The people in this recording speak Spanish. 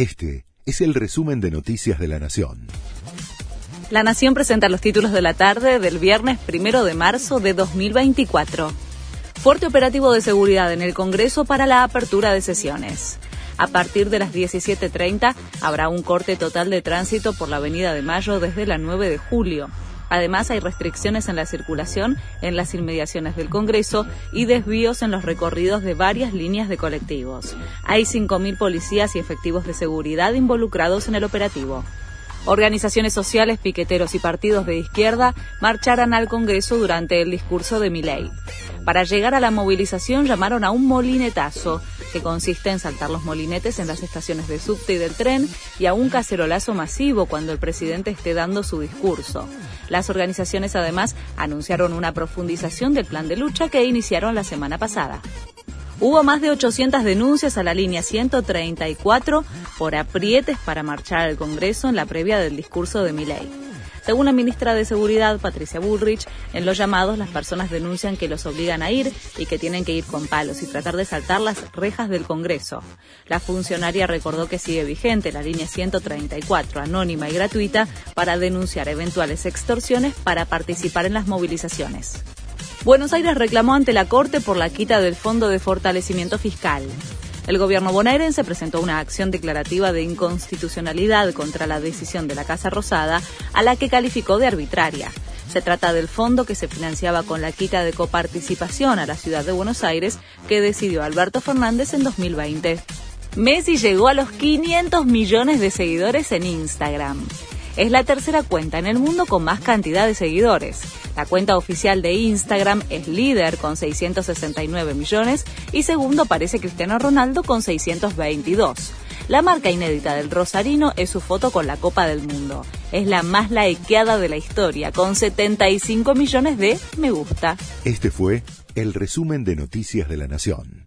Este es el resumen de Noticias de la Nación. La Nación presenta los títulos de la tarde del viernes primero de marzo de 2024. Fuerte operativo de seguridad en el Congreso para la apertura de sesiones. A partir de las 17.30 habrá un corte total de tránsito por la Avenida de Mayo desde la 9 de julio. Además, hay restricciones en la circulación en las inmediaciones del Congreso y desvíos en los recorridos de varias líneas de colectivos. Hay 5.000 policías y efectivos de seguridad involucrados en el operativo. Organizaciones sociales, piqueteros y partidos de izquierda marcharán al Congreso durante el discurso de Milei. Para llegar a la movilización llamaron a un molinetazo, que consiste en saltar los molinetes en las estaciones de subte y del tren, y a un cacerolazo masivo cuando el presidente esté dando su discurso. Las organizaciones además anunciaron una profundización del plan de lucha que iniciaron la semana pasada. Hubo más de 800 denuncias a la línea 134 por aprietes para marchar al Congreso en la previa del discurso de Milei. Según la ministra de Seguridad, Patricia Bullrich, en los llamados las personas denuncian que los obligan a ir y que tienen que ir con palos y tratar de saltar las rejas del Congreso. La funcionaria recordó que sigue vigente la línea 134, anónima y gratuita, para denunciar eventuales extorsiones para participar en las movilizaciones. Buenos Aires reclamó ante la Corte por la quita del Fondo de Fortalecimiento Fiscal. El gobierno bonaerense presentó una acción declarativa de inconstitucionalidad contra la decisión de la Casa Rosada, a la que calificó de arbitraria. Se trata del fondo que se financiaba con la quita de coparticipación a la ciudad de Buenos Aires que decidió Alberto Fernández en 2020. Messi llegó a los 500 millones de seguidores en Instagram. Es la tercera cuenta en el mundo con más cantidad de seguidores. La cuenta oficial de Instagram es líder con 669 millones y segundo aparece Cristiano Ronaldo con 622. La marca inédita del Rosarino es su foto con la Copa del Mundo. Es la más likeada de la historia, con 75 millones de me gusta. Este fue el resumen de Noticias de la Nación.